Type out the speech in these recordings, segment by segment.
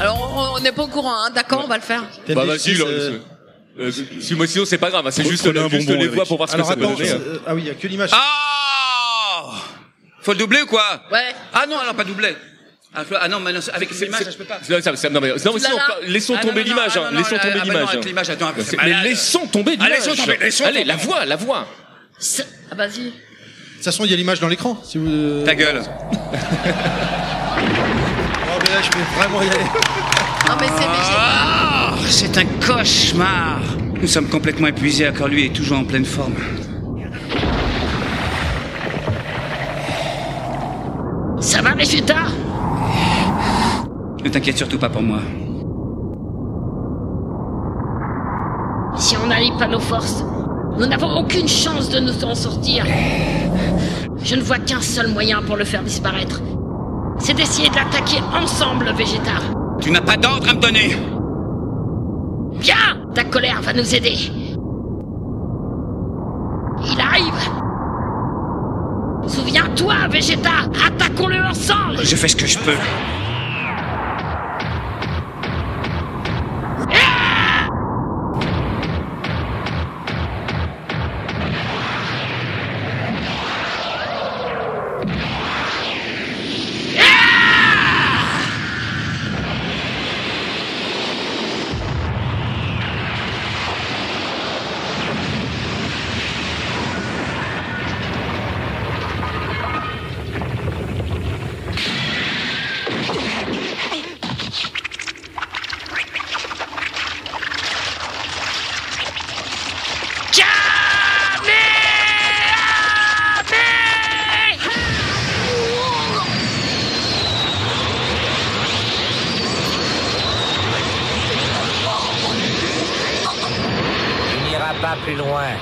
Alors on n'est pas au courant, hein. d'accord, on va le faire. Bah vas-y, TMDJC, là, euh, euh, si moi sinon c'est pas grave, hein, c'est juste, prenez un juste bonbon, les Eric. voix pour voir ce que ça peut attends, donner. hein. euh, ah oui, il y a que l'image. Ah Faut le doubler ou quoi Ouais. Ah non, alors pas doubler. Ah, ah non, mais non, avec l'image, je peux pas. Non, ça- ça- non, mais, non, mais sinon, là laissons Ah, non, tomber non, non, l'image, ah, hein, non, non, laissons ah, tomber bah non, l'image. avec l'image, attends, après, c'est Mais malade. laissons tomber Ah, l'image. laissons tomber, laissons Allez, tomber. la voix, la voix. C'est- Ah vas-y. De toute façon, il y a l'image dans l'écran. Si vous. Ta gueule. Là, je vais vraiment y aller. Non mais c'est. Ah, c'est un cauchemar. Nous sommes complètement épuisés, alors lui est toujours en pleine forme. Ça va Vegeta Ne t'inquiète surtout pas pour moi. Si on n'allie pas nos forces, nous n'avons aucune chance de nous en sortir. Je ne vois qu'un seul moyen pour le faire disparaître. C'est d'essayer de l'attaquer ensemble, Vegeta. Tu n'as pas d'ordre à me donner. Bien Ta colère va nous aider. Il arrive Souviens-toi, Vegeta Attaquons-le ensemble Je fais ce que je peux. Tu n'iras pas plus loin.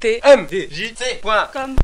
TMDJC.com